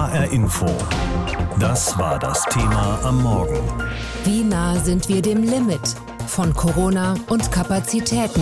HR Info. Das war das Thema am Morgen. Wie nah sind wir dem Limit von Corona und Kapazitäten?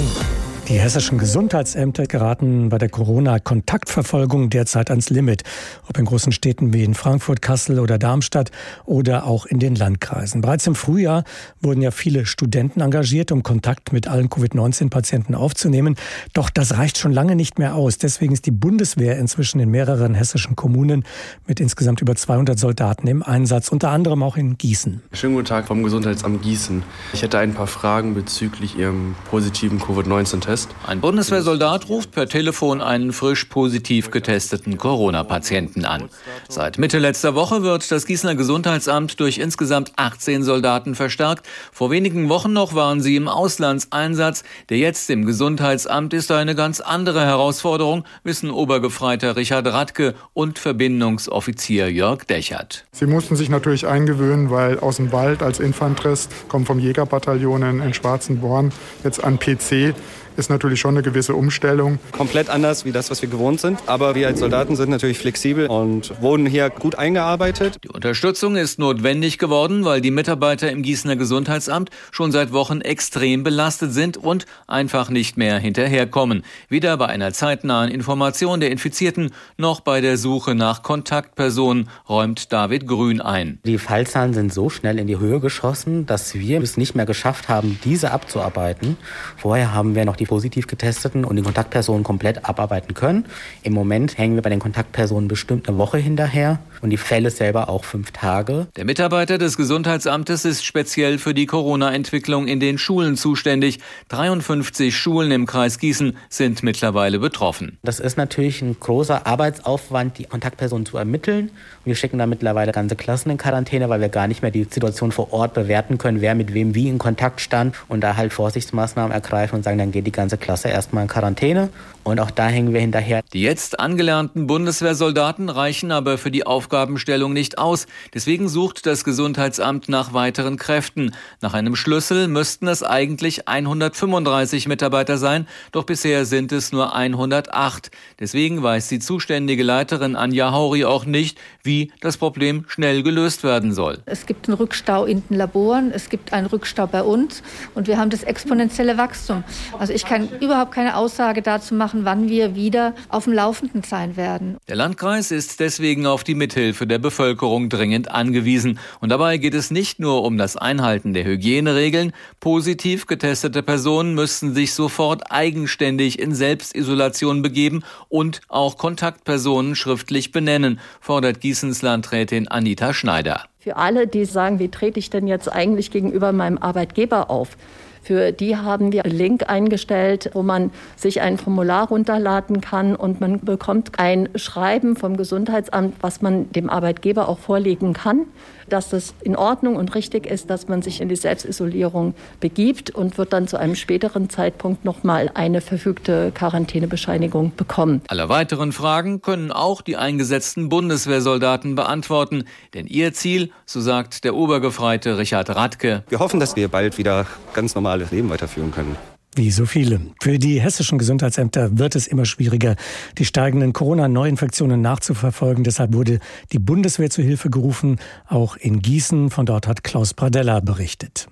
Die hessischen Gesundheitsämter geraten bei der Corona-Kontaktverfolgung derzeit ans Limit. Ob in großen Städten wie in Frankfurt, Kassel oder Darmstadt oder auch in den Landkreisen. Bereits im Frühjahr wurden ja viele Studenten engagiert, um Kontakt mit allen Covid-19-Patienten aufzunehmen. Doch das reicht schon lange nicht mehr aus. Deswegen ist die Bundeswehr inzwischen in mehreren hessischen Kommunen mit insgesamt über 200 Soldaten im Einsatz, unter anderem auch in Gießen. Schönen guten Tag vom Gesundheitsamt Gießen. Ich hätte ein paar Fragen bezüglich Ihrem positiven Covid-19-Test ist. Ein Bundeswehrsoldat ruft per Telefon einen frisch positiv getesteten Corona-Patienten an. Seit Mitte letzter Woche wird das Gießener Gesundheitsamt durch insgesamt 18 Soldaten verstärkt. Vor wenigen Wochen noch waren sie im Auslandseinsatz. Der jetzt im Gesundheitsamt ist eine ganz andere Herausforderung, wissen Obergefreiter Richard Radke und Verbindungsoffizier Jörg Dechert. Sie mussten sich natürlich eingewöhnen, weil aus dem Wald als Infanterist, kommen vom Jägerbataillon in Schwarzenborn, jetzt an PC ist natürlich schon eine gewisse Umstellung. Komplett anders wie das, was wir gewohnt sind. Aber wir als Soldaten sind natürlich flexibel und wurden hier gut eingearbeitet. Die Unterstützung ist notwendig geworden, weil die Mitarbeiter im Gießener Gesundheitsamt schon seit Wochen extrem belastet sind und einfach nicht mehr hinterherkommen. Weder bei einer zeitnahen Information der Infizierten noch bei der Suche nach Kontaktpersonen, räumt David Grün ein. Die Fallzahlen sind so schnell in die Höhe geschossen, dass wir es nicht mehr geschafft haben, diese abzuarbeiten. Vorher haben wir noch die positiv getesteten und die Kontaktpersonen komplett abarbeiten können. Im Moment hängen wir bei den Kontaktpersonen bestimmt eine Woche hinterher und die Fälle selber auch fünf Tage. Der Mitarbeiter des Gesundheitsamtes ist speziell für die Corona-Entwicklung in den Schulen zuständig. 53 Schulen im Kreis Gießen sind mittlerweile betroffen. Das ist natürlich ein großer Arbeitsaufwand, die Kontaktpersonen zu ermitteln. Wir schicken da mittlerweile ganze Klassen in Quarantäne, weil wir gar nicht mehr die Situation vor Ort bewerten können, wer mit wem wie in Kontakt stand und da halt Vorsichtsmaßnahmen ergreifen und sagen, dann geht die ganze Klasse erstmal in Quarantäne. Und auch da hängen wir hinterher. Die jetzt angelernten Bundeswehrsoldaten reichen aber für die Aufgabenstellung nicht aus. Deswegen sucht das Gesundheitsamt nach weiteren Kräften. Nach einem Schlüssel müssten es eigentlich 135 Mitarbeiter sein, doch bisher sind es nur 108. Deswegen weiß die zuständige Leiterin Anja Hauri auch nicht, wie das Problem schnell gelöst werden soll. Es gibt einen Rückstau in den Laboren, es gibt einen Rückstau bei uns und wir haben das exponentielle Wachstum. Also ich kann überhaupt keine Aussage dazu machen, wann wir wieder auf dem Laufenden sein werden. Der Landkreis ist deswegen auf die Mithilfe der Bevölkerung dringend angewiesen. Und dabei geht es nicht nur um das Einhalten der Hygieneregeln. Positiv getestete Personen müssten sich sofort eigenständig in Selbstisolation begeben und auch Kontaktpersonen schriftlich benennen, fordert Gießens Landrätin Anita Schneider. Für alle, die sagen, wie trete ich denn jetzt eigentlich gegenüber meinem Arbeitgeber auf? Für die haben wir einen Link eingestellt, wo man sich ein Formular runterladen kann und man bekommt ein Schreiben vom Gesundheitsamt, was man dem Arbeitgeber auch vorlegen kann, dass das in Ordnung und richtig ist, dass man sich in die Selbstisolierung begibt und wird dann zu einem späteren Zeitpunkt nochmal eine verfügte Quarantänebescheinigung bekommen. Alle weiteren Fragen können auch die eingesetzten Bundeswehrsoldaten beantworten, denn ihr Ziel, so sagt der Obergefreite Richard Radke. Wir hoffen, dass wir bald wieder ganz normales Leben weiterführen können. Wie so viele. Für die hessischen Gesundheitsämter wird es immer schwieriger, die steigenden Corona-Neuinfektionen nachzuverfolgen. Deshalb wurde die Bundeswehr zu Hilfe gerufen, auch in Gießen. Von dort hat Klaus Pradella berichtet.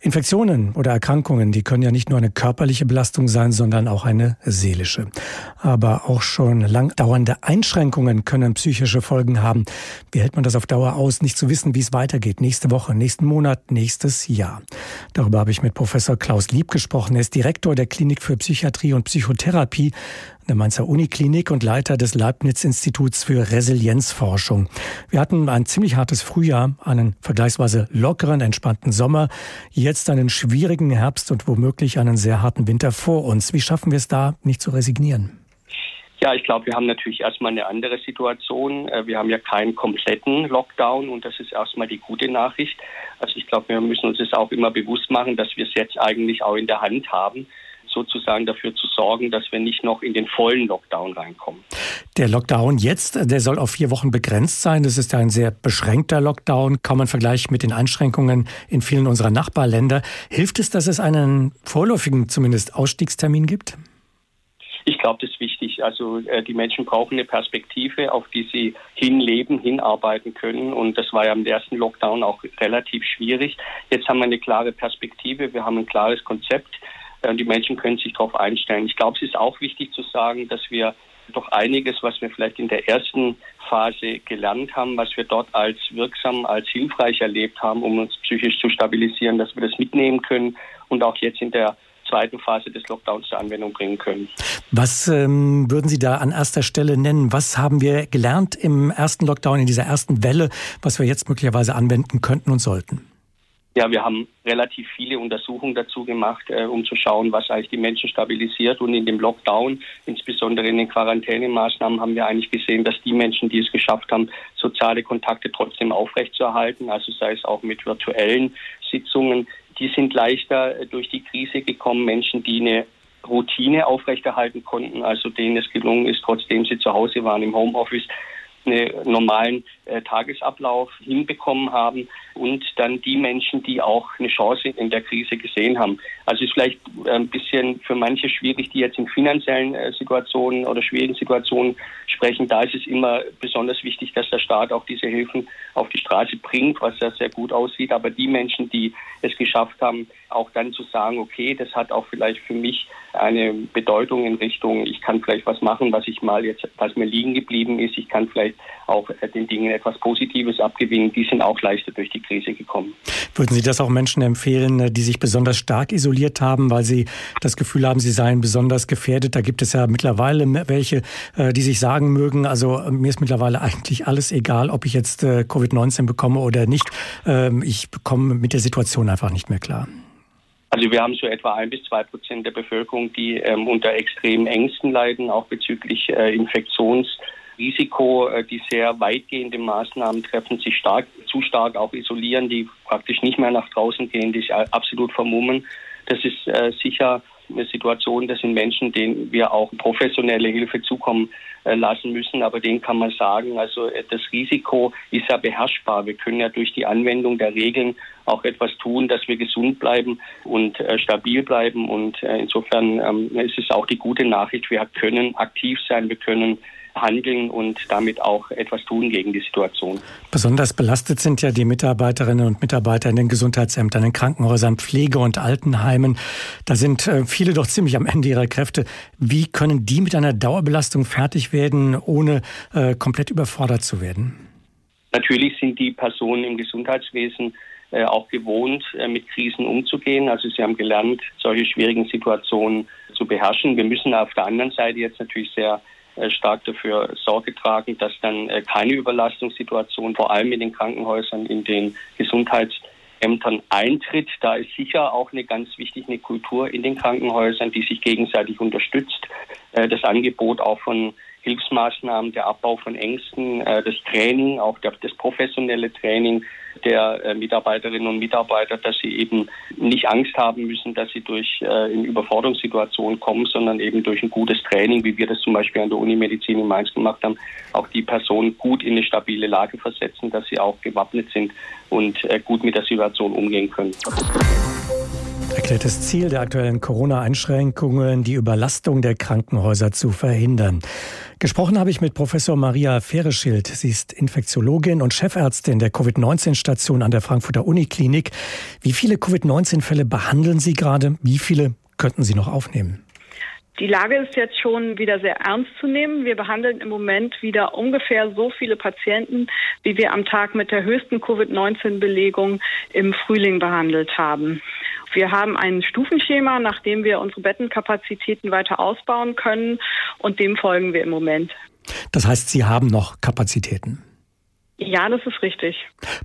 Infektionen oder Erkrankungen, die können ja nicht nur eine körperliche Belastung sein, sondern auch eine seelische. Aber auch schon lang dauernde Einschränkungen können psychische Folgen haben. Wie hält man das auf Dauer aus, nicht zu wissen, wie es weitergeht? Nächste Woche, nächsten Monat, nächstes Jahr. Darüber habe ich mit Professor Klaus Lieb gesprochen. Er ist Direktor der Klinik für Psychiatrie und Psychotherapie der Mainzer Uniklinik und Leiter des Leibniz-Instituts für Resilienzforschung. Wir hatten ein ziemlich hartes Frühjahr, einen vergleichsweise lockeren, entspannten Sommer, jetzt einen schwierigen Herbst und womöglich einen sehr harten Winter vor uns. Wie schaffen wir es da, nicht zu resignieren? Ja, ich glaube, wir haben natürlich erstmal eine andere Situation. Äh, wir haben ja keinen kompletten Lockdown und das ist erstmal die gute Nachricht. Also ich glaube, wir müssen uns das auch immer bewusst machen, dass wir es jetzt eigentlich auch in der Hand haben sozusagen dafür zu sorgen, dass wir nicht noch in den vollen Lockdown reinkommen. Der Lockdown jetzt, der soll auf vier Wochen begrenzt sein. Das ist ein sehr beschränkter Lockdown, kaum ein Vergleich mit den Einschränkungen in vielen unserer Nachbarländer. Hilft es, dass es einen vorläufigen zumindest Ausstiegstermin gibt? Ich glaube, das ist wichtig. Also äh, die Menschen brauchen eine Perspektive, auf die sie hinleben, hinarbeiten können. Und das war ja im ersten Lockdown auch relativ schwierig. Jetzt haben wir eine klare Perspektive, wir haben ein klares Konzept. Äh, die Menschen können sich darauf einstellen. Ich glaube, es ist auch wichtig zu sagen, dass wir doch einiges, was wir vielleicht in der ersten Phase gelernt haben, was wir dort als wirksam, als hilfreich erlebt haben, um uns psychisch zu stabilisieren, dass wir das mitnehmen können und auch jetzt in der zweiten Phase des Lockdowns zur Anwendung bringen können. Was ähm, würden Sie da an erster Stelle nennen? Was haben wir gelernt im ersten Lockdown, in dieser ersten Welle, was wir jetzt möglicherweise anwenden könnten und sollten? Ja, wir haben relativ viele Untersuchungen dazu gemacht, äh, um zu schauen, was eigentlich die Menschen stabilisiert. Und in dem Lockdown, insbesondere in den Quarantänemaßnahmen, haben wir eigentlich gesehen, dass die Menschen, die es geschafft haben, soziale Kontakte trotzdem aufrechtzuerhalten, also sei es auch mit virtuellen Sitzungen, die sind leichter durch die Krise gekommen. Menschen, die eine Routine aufrechterhalten konnten, also denen es gelungen ist, trotzdem sie zu Hause waren im Homeoffice, einen normalen äh, Tagesablauf hinbekommen haben und dann die Menschen, die auch eine Chance in der Krise gesehen haben. Also ist vielleicht äh, ein bisschen für manche schwierig, die jetzt in finanziellen äh, Situationen oder schwierigen Situationen sprechen. Da ist es immer besonders wichtig, dass der Staat auch diese Hilfen auf die Straße bringt, was ja sehr gut aussieht. Aber die Menschen, die es geschafft haben, auch dann zu sagen, okay, das hat auch vielleicht für mich eine Bedeutung in Richtung, ich kann vielleicht was machen, was ich mal jetzt, was mir liegen geblieben ist. Ich kann vielleicht auch äh, den Dingen etwas Positives abgewinnen. Die sind auch leichter durch die Krise gekommen. Würden Sie das auch Menschen empfehlen, äh, die sich besonders stark isoliert haben, weil sie das Gefühl haben, sie seien besonders gefährdet? Da gibt es ja mittlerweile welche, äh, die sich sagen mögen, also mir ist mittlerweile eigentlich alles egal, ob ich jetzt Covid-19 bekomme oder nicht. Ähm, ich bekomme mit der Situation einfach nicht mehr klar. Also wir haben so etwa ein bis zwei Prozent der Bevölkerung, die ähm, unter extremen Ängsten leiden, auch bezüglich äh, Infektionsrisiko, äh, die sehr weitgehende Maßnahmen treffen, sich stark, zu stark auch isolieren, die praktisch nicht mehr nach draußen gehen, die sich absolut vermummen. Das ist äh, sicher eine Situation, das sind Menschen, denen wir auch professionelle Hilfe zukommen äh, lassen müssen. Aber denen kann man sagen, also das Risiko ist ja beherrschbar. Wir können ja durch die Anwendung der Regeln auch etwas tun, dass wir gesund bleiben und stabil bleiben. Und insofern ähm, ist es auch die gute Nachricht, wir können aktiv sein, wir können handeln und damit auch etwas tun gegen die Situation. Besonders belastet sind ja die Mitarbeiterinnen und Mitarbeiter in den Gesundheitsämtern, in Krankenhäusern, Pflege- und Altenheimen. Da sind äh, viele doch ziemlich am Ende ihrer Kräfte. Wie können die mit einer Dauerbelastung fertig werden, ohne äh, komplett überfordert zu werden? Natürlich sind die Personen im Gesundheitswesen äh, auch gewohnt, äh, mit Krisen umzugehen. Also sie haben gelernt, solche schwierigen Situationen zu beherrschen. Wir müssen auf der anderen Seite jetzt natürlich sehr stark dafür Sorge tragen, dass dann äh, keine Überlastungssituation, vor allem in den Krankenhäusern, in den Gesundheitsämtern eintritt. Da ist sicher auch eine ganz wichtige Kultur in den Krankenhäusern, die sich gegenseitig unterstützt. Äh, das Angebot auch von Hilfsmaßnahmen, der Abbau von Ängsten, das Training, auch das professionelle Training der äh, Mitarbeiterinnen und Mitarbeiter, dass sie eben nicht Angst haben müssen, dass sie durch äh, in Überforderungssituationen kommen, sondern eben durch ein gutes Training, wie wir das zum Beispiel an der Unimedizin in Mainz gemacht haben, auch die Person gut in eine stabile Lage versetzen, dass sie auch gewappnet sind und äh, gut mit der Situation umgehen können. Erklärtes Ziel der aktuellen Corona-Einschränkungen, die Überlastung der Krankenhäuser zu verhindern. Gesprochen habe ich mit Professor Maria Fereschild. Sie ist Infektiologin und Chefärztin der Covid-19-Station an der Frankfurter Uniklinik. Wie viele Covid-19-Fälle behandeln Sie gerade? Wie viele könnten Sie noch aufnehmen? Die Lage ist jetzt schon wieder sehr ernst zu nehmen. Wir behandeln im Moment wieder ungefähr so viele Patienten, wie wir am Tag mit der höchsten Covid-19-Belegung im Frühling behandelt haben. Wir haben ein Stufenschema, nach dem wir unsere Bettenkapazitäten weiter ausbauen können und dem folgen wir im Moment. Das heißt, Sie haben noch Kapazitäten? Ja, das ist richtig.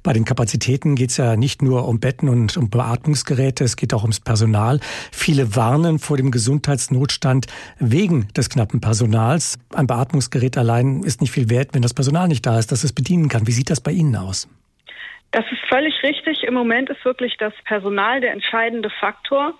Bei den Kapazitäten geht es ja nicht nur um Betten und um Beatmungsgeräte, es geht auch ums Personal. Viele warnen vor dem Gesundheitsnotstand wegen des knappen Personals. Ein Beatmungsgerät allein ist nicht viel wert, wenn das Personal nicht da ist, das es bedienen kann. Wie sieht das bei Ihnen aus? Das ist völlig richtig. Im Moment ist wirklich das Personal der entscheidende Faktor.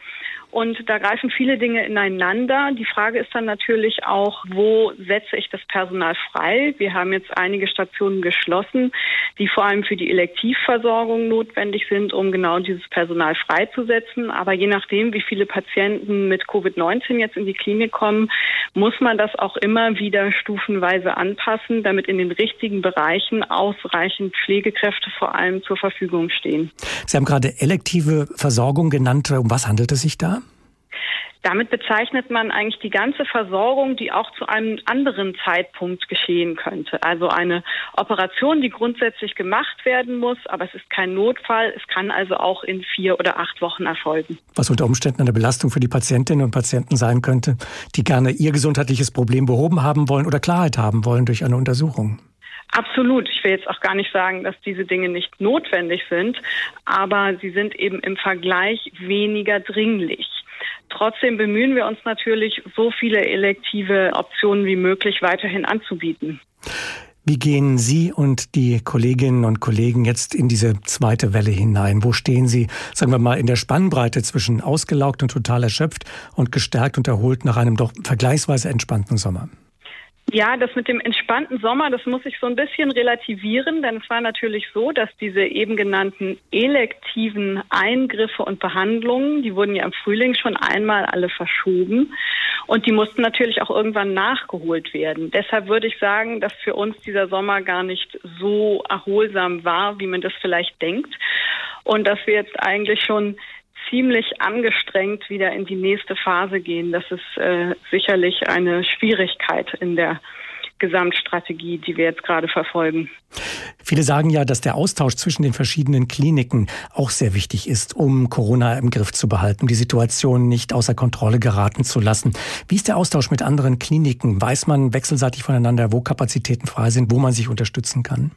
Und da greifen viele Dinge ineinander. Die Frage ist dann natürlich auch, wo setze ich das Personal frei? Wir haben jetzt einige Stationen geschlossen, die vor allem für die Elektivversorgung notwendig sind, um genau dieses Personal freizusetzen. Aber je nachdem, wie viele Patienten mit Covid-19 jetzt in die Klinik kommen, muss man das auch immer wieder stufenweise anpassen, damit in den richtigen Bereichen ausreichend Pflegekräfte vor allem zur Verfügung stehen. Sie haben gerade elektive Versorgung genannt. Um was handelt es sich da? Damit bezeichnet man eigentlich die ganze Versorgung, die auch zu einem anderen Zeitpunkt geschehen könnte. Also eine Operation, die grundsätzlich gemacht werden muss, aber es ist kein Notfall. Es kann also auch in vier oder acht Wochen erfolgen. Was unter Umständen eine Belastung für die Patientinnen und Patienten sein könnte, die gerne ihr gesundheitliches Problem behoben haben wollen oder Klarheit haben wollen durch eine Untersuchung. Absolut. Ich will jetzt auch gar nicht sagen, dass diese Dinge nicht notwendig sind, aber sie sind eben im Vergleich weniger dringlich. Trotzdem bemühen wir uns natürlich, so viele elektive Optionen wie möglich weiterhin anzubieten. Wie gehen Sie und die Kolleginnen und Kollegen jetzt in diese zweite Welle hinein? Wo stehen Sie, sagen wir mal, in der Spannbreite zwischen ausgelaugt und total erschöpft und gestärkt und erholt nach einem doch vergleichsweise entspannten Sommer? Ja, das mit dem entspannten Sommer, das muss ich so ein bisschen relativieren, denn es war natürlich so, dass diese eben genannten elektiven Eingriffe und Behandlungen, die wurden ja im Frühling schon einmal alle verschoben und die mussten natürlich auch irgendwann nachgeholt werden. Deshalb würde ich sagen, dass für uns dieser Sommer gar nicht so erholsam war, wie man das vielleicht denkt und dass wir jetzt eigentlich schon ziemlich angestrengt wieder in die nächste Phase gehen. Das ist äh, sicherlich eine Schwierigkeit in der Gesamtstrategie, die wir jetzt gerade verfolgen. Viele sagen ja, dass der Austausch zwischen den verschiedenen Kliniken auch sehr wichtig ist, um Corona im Griff zu behalten, die Situation nicht außer Kontrolle geraten zu lassen. Wie ist der Austausch mit anderen Kliniken? Weiß man wechselseitig voneinander, wo Kapazitäten frei sind, wo man sich unterstützen kann?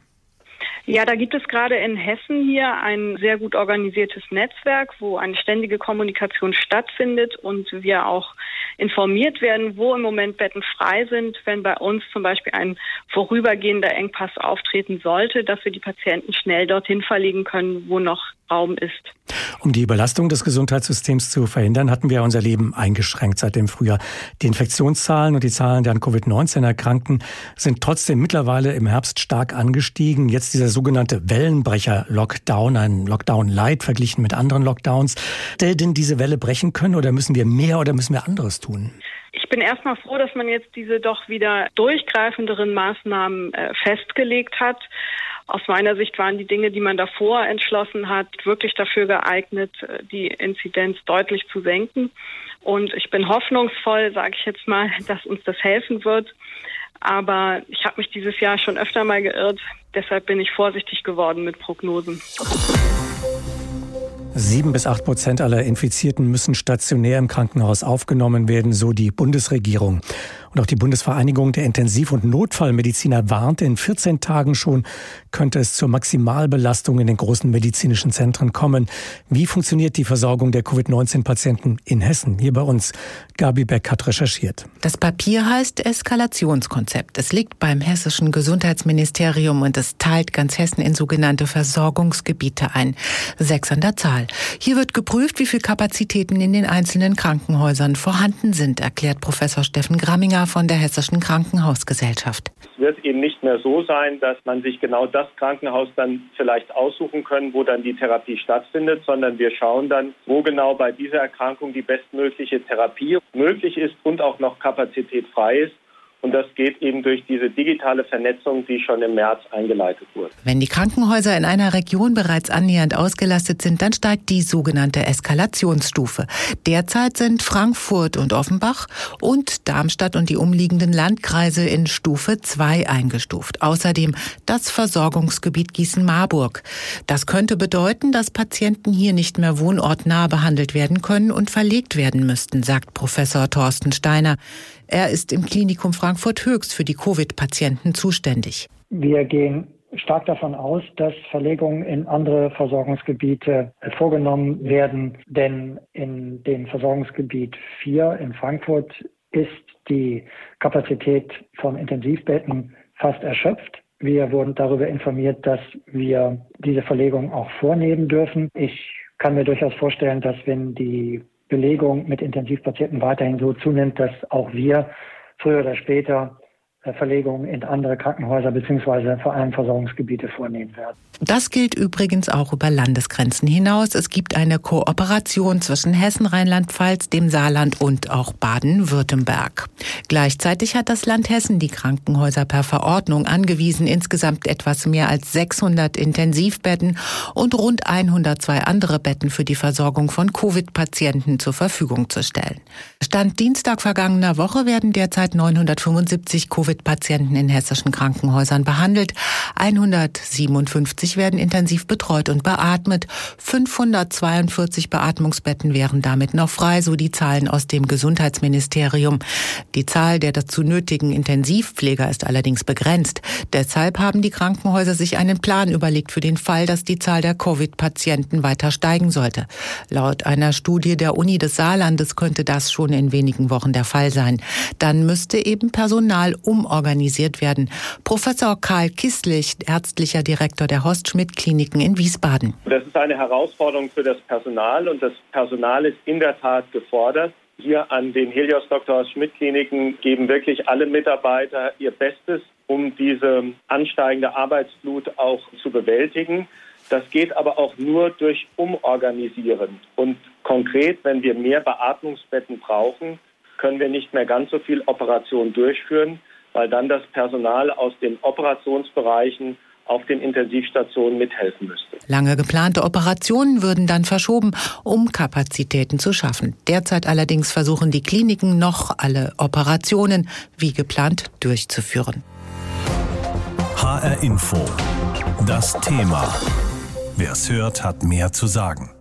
Ja, da gibt es gerade in Hessen hier ein sehr gut organisiertes Netzwerk, wo eine ständige Kommunikation stattfindet und wir auch informiert werden, wo im Moment Betten frei sind, wenn bei uns zum Beispiel ein vorübergehender Engpass auftreten sollte, dass wir die Patienten schnell dorthin verlegen können, wo noch Raum ist. Um die Überlastung des Gesundheitssystems zu verhindern, hatten wir unser Leben eingeschränkt seit dem Frühjahr. Die Infektionszahlen und die Zahlen der an Covid-19 Erkrankten sind trotzdem mittlerweile im Herbst stark angestiegen. Jetzt dieser sogenannte Wellenbrecher-Lockdown, ein Lockdown-Light verglichen mit anderen Lockdowns. Der denn diese Welle brechen können oder müssen wir mehr oder müssen wir anderes tun? Ich bin erstmal froh, dass man jetzt diese doch wieder durchgreifenderen Maßnahmen äh, festgelegt hat. Aus meiner Sicht waren die Dinge, die man davor entschlossen hat, wirklich dafür geeignet, die Inzidenz deutlich zu senken. Und ich bin hoffnungsvoll, sage ich jetzt mal, dass uns das helfen wird. Aber ich habe mich dieses Jahr schon öfter mal geirrt. Deshalb bin ich vorsichtig geworden mit Prognosen. Sieben bis acht Prozent aller Infizierten müssen stationär im Krankenhaus aufgenommen werden, so die Bundesregierung. Und auch die Bundesvereinigung der Intensiv- und Notfallmediziner warnt, in 14 Tagen schon könnte es zur Maximalbelastung in den großen medizinischen Zentren kommen. Wie funktioniert die Versorgung der Covid-19-Patienten in Hessen? Hier bei uns. Gabi Beck hat recherchiert. Das Papier heißt Eskalationskonzept. Es liegt beim hessischen Gesundheitsministerium und es teilt ganz Hessen in sogenannte Versorgungsgebiete ein. Sechs an der Zahl. Hier wird geprüft, wie viele Kapazitäten in den einzelnen Krankenhäusern vorhanden sind, erklärt Professor Steffen Gramminger von der Hessischen Krankenhausgesellschaft. Es wird eben nicht mehr so sein, dass man sich genau das Krankenhaus dann vielleicht aussuchen können, wo dann die Therapie stattfindet, sondern wir schauen dann, wo genau bei dieser Erkrankung die bestmögliche Therapie möglich ist und auch noch Kapazität frei ist. Und das geht eben durch diese digitale Vernetzung, die schon im März eingeleitet wurde. Wenn die Krankenhäuser in einer Region bereits annähernd ausgelastet sind, dann steigt die sogenannte Eskalationsstufe. Derzeit sind Frankfurt und Offenbach und Darmstadt und die umliegenden Landkreise in Stufe 2 eingestuft. Außerdem das Versorgungsgebiet Gießen-Marburg. Das könnte bedeuten, dass Patienten hier nicht mehr wohnortnah behandelt werden können und verlegt werden müssten, sagt Professor Thorsten Steiner. Er ist im Klinikum Frankfurt Höchst für die Covid-Patienten zuständig. Wir gehen stark davon aus, dass Verlegungen in andere Versorgungsgebiete vorgenommen werden, denn in dem Versorgungsgebiet 4 in Frankfurt ist die Kapazität von Intensivbetten fast erschöpft. Wir wurden darüber informiert, dass wir diese Verlegung auch vornehmen dürfen. Ich kann mir durchaus vorstellen, dass wenn die Belegung mit Intensivpatienten weiterhin so zunimmt, dass auch wir früher oder später Verlegungen in andere Krankenhäuser bzw. vor allem Versorgungsgebiete vornehmen werden. Das gilt übrigens auch über Landesgrenzen hinaus. Es gibt eine Kooperation zwischen Hessen, Rheinland-Pfalz, dem Saarland und auch Baden-Württemberg. Gleichzeitig hat das Land Hessen die Krankenhäuser per Verordnung angewiesen, insgesamt etwas mehr als 600 Intensivbetten und rund 102 andere Betten für die Versorgung von Covid-Patienten zur Verfügung zu stellen. Stand Dienstag vergangener Woche werden derzeit 975 Covid-Patienten in hessischen Krankenhäusern behandelt. 157 150 werden intensiv betreut und beatmet. 542 Beatmungsbetten wären damit noch frei, so die Zahlen aus dem Gesundheitsministerium. Die Zahl der dazu nötigen Intensivpfleger ist allerdings begrenzt. Deshalb haben die Krankenhäuser sich einen Plan überlegt für den Fall, dass die Zahl der Covid-Patienten weiter steigen sollte. Laut einer Studie der Uni des Saarlandes könnte das schon in wenigen Wochen der Fall sein. Dann müsste eben Personal umorganisiert werden. Professor Karl Kisslich, ärztlicher Direktor der Horst-Schmidt-Kliniken in Wiesbaden. Das ist eine Herausforderung für das Personal und das Personal ist in der Tat gefordert. Hier an den Helios Dr. Schmidt-Kliniken geben wirklich alle Mitarbeiter ihr Bestes, um diese ansteigende Arbeitsflut auch zu bewältigen. Das geht aber auch nur durch Umorganisieren. Und konkret, wenn wir mehr Beatmungsbetten brauchen, können wir nicht mehr ganz so viel Operationen durchführen, weil dann das Personal aus den Operationsbereichen auf den Intensivstationen mithelfen müsste. Lange geplante Operationen würden dann verschoben, um Kapazitäten zu schaffen. Derzeit allerdings versuchen die Kliniken noch alle Operationen wie geplant durchzuführen. HR Info. Das Thema. Wer es hört, hat mehr zu sagen.